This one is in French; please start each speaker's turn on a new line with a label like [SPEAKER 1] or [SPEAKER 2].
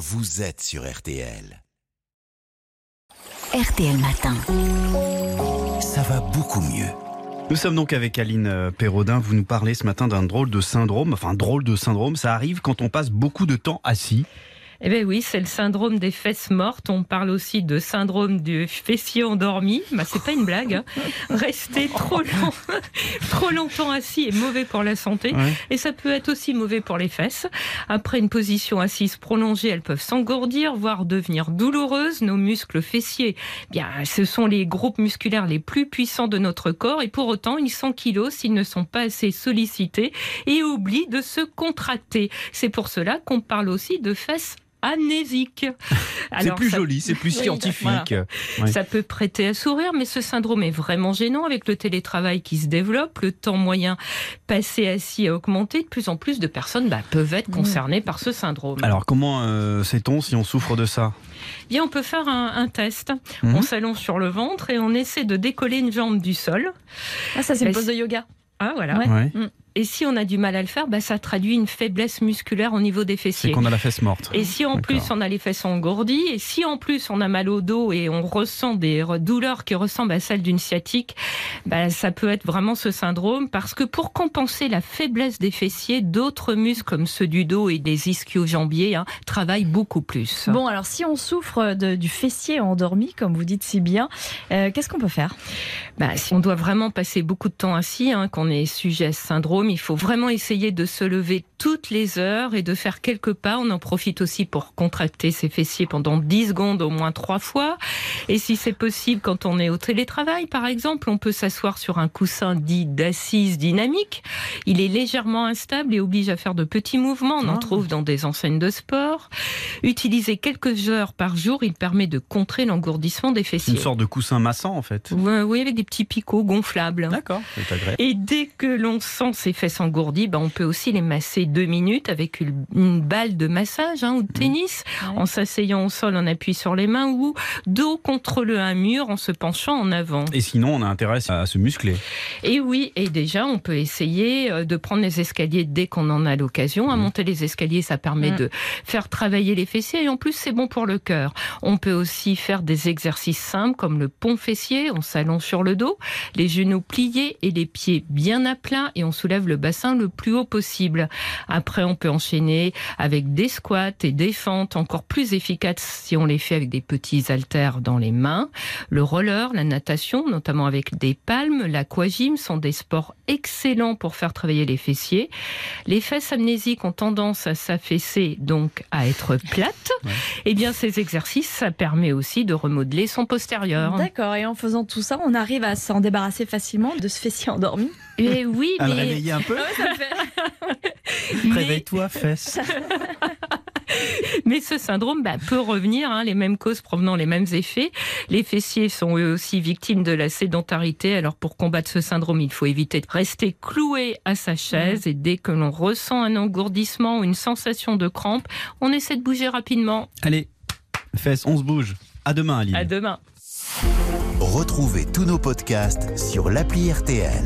[SPEAKER 1] vous êtes sur RTL.
[SPEAKER 2] RTL Matin.
[SPEAKER 1] Ça va beaucoup mieux.
[SPEAKER 3] Nous sommes donc avec Aline euh, Perraudin. Vous nous parlez ce matin d'un drôle de syndrome. Enfin, drôle de syndrome, ça arrive quand on passe beaucoup de temps assis.
[SPEAKER 4] Eh bien oui, c'est le syndrome des fesses mortes. On parle aussi de syndrome du fessier endormi. Bah, c'est pas une blague. hein. Rester trop, long, trop longtemps assis est mauvais pour la santé.
[SPEAKER 3] Ouais.
[SPEAKER 4] Et ça peut être aussi mauvais pour les fesses. Après une position assise prolongée, elles peuvent s'engourdir, voire devenir douloureuses. Nos muscles fessiers, eh bien, ce sont les groupes musculaires les plus puissants de notre corps. Et pour autant, ils sont kilos s'ils ne sont pas assez sollicités et oublient de se contracter. C'est pour cela qu'on parle aussi de fesses amnésiques.
[SPEAKER 3] C'est plus
[SPEAKER 4] ça-
[SPEAKER 3] joli, c'est plus
[SPEAKER 4] Oui,
[SPEAKER 3] scientifique. Ouais.
[SPEAKER 4] ça peut prêter à sourire, mais ce syndrome est vraiment gênant avec le télétravail qui se développe, le temps moyen passé assis a augmenté. De plus en plus de personnes bah, peuvent être concernées par ce syndrome.
[SPEAKER 3] Alors, comment euh, sait-on si on souffre de ça?
[SPEAKER 4] Bien, on peut faire un, un test.
[SPEAKER 3] Mhm.
[SPEAKER 4] On s'allonge sur le ventre et on essaie de décoller une jambe du sol.
[SPEAKER 5] Ah, ça, c'est une pose de yoga.
[SPEAKER 4] Ah, voilà.
[SPEAKER 5] Ouais.
[SPEAKER 3] Ouais.
[SPEAKER 4] Et si on a du mal à le faire, bah, ça traduit une faiblesse musculaire au niveau des
[SPEAKER 3] C'est
[SPEAKER 4] fessiers.
[SPEAKER 3] qu'on a la fesse morte.
[SPEAKER 4] Et si en plus on a les fesses engourdies, et si en plus on a mal au dos et on ressent des douleurs qui ressemblent à celles d'une sciatique, bah, ça peut être vraiment ce syndrome parce que pour compenser la faiblesse des fessiers, d'autres muscles comme ceux du dos et des ischio-jambiers hein, travaillent beaucoup plus.
[SPEAKER 5] Bon, alors si on souffre de- du fessier endormi, comme vous dites si bien, euh, qu'est-ce qu'on peut faire?
[SPEAKER 4] Bah, si on doit vraiment passer beaucoup de temps assis, hein, qu'on est sujet à ce syndrome, il faut vraiment essayer de se lever toutes les heures et de faire quelques pas. On en profite aussi pour contracter ses fessiers pendant 10 secondes au moins trois fois. Et si c'est possible, quand on est au télétravail, par exemple, on peut s'asseoir sur un coussin dit d'assise dynamique. Il est légèrement instable et oblige à faire de petits mouvements. On en
[SPEAKER 5] Ah.
[SPEAKER 4] trouve dans des enseignes de sport. Utiliser quelques heures par jour, il permet de contrer l'engourdissement des fessiers.
[SPEAKER 3] une sorte de coussin massant, en fait.
[SPEAKER 4] Oui, avec des petits picots gonflables.
[SPEAKER 3] D'accord, c'est agréable.
[SPEAKER 4] Et dès que l'on sent ses fesses engourdies, ben on peut aussi les masser deux minutes avec une, une balle de massage hein, ou de tennis,
[SPEAKER 5] Ouais.
[SPEAKER 4] en s'asseyant au sol, en appui sur les mains ou dos contre le un mur en se penchant en avant.
[SPEAKER 3] Et sinon, on a intérêt à se muscler.
[SPEAKER 4] Et oui, et déjà, on peut essayer euh, de prendre les escaliers dès qu'on en a l'occasion. À
[SPEAKER 3] Mhm.
[SPEAKER 4] monter les escaliers, ça permet
[SPEAKER 5] Mhm.
[SPEAKER 4] de faire travailler les fessiers et en plus, c'est bon pour le cœur. On peut aussi faire des exercices simples comme le pont fessier. On s'allonge sur le dos, les genoux pliés et les pieds bien à plat et on soulève le bassin le plus haut possible. Après, on peut enchaîner avec des squats et des fentes encore plus efficaces si on les fait avec des petits haltères dans les mains. Le roller, la natation, notamment avec des palmes, l'aquagym sont des sports excellents pour faire travailler les fessiers. Les fesses amnésiques ont tendance à s'affaisser, donc à être plates.
[SPEAKER 3] Ouais.
[SPEAKER 4] Eh bien, ces exercices, ça permet aussi de remodeler son postérieur.
[SPEAKER 5] D'accord, et en faisant tout ça, on arrive à s'en débarrasser facilement de ce fessier endormi.
[SPEAKER 4] Et oui,
[SPEAKER 3] À le
[SPEAKER 4] mais,
[SPEAKER 3] réveiller un peu
[SPEAKER 5] fait...
[SPEAKER 4] mais,
[SPEAKER 3] Réveille-toi, fesse.
[SPEAKER 4] mais ce syndrome bah, peut revenir, hein, les mêmes causes provenant les mêmes effets. Les fessiers sont eux aussi victimes de la sédentarité. Alors pour combattre ce syndrome, il faut éviter de rester cloué à sa chaise et dès que l'on ressent un engourdissement ou une sensation de crampe, on essaie de bouger rapidement.
[SPEAKER 3] Allez, fesse, on se bouge. À demain, Aline.
[SPEAKER 4] À demain.
[SPEAKER 1] Retrouvez tous nos podcasts sur l'appli RTL.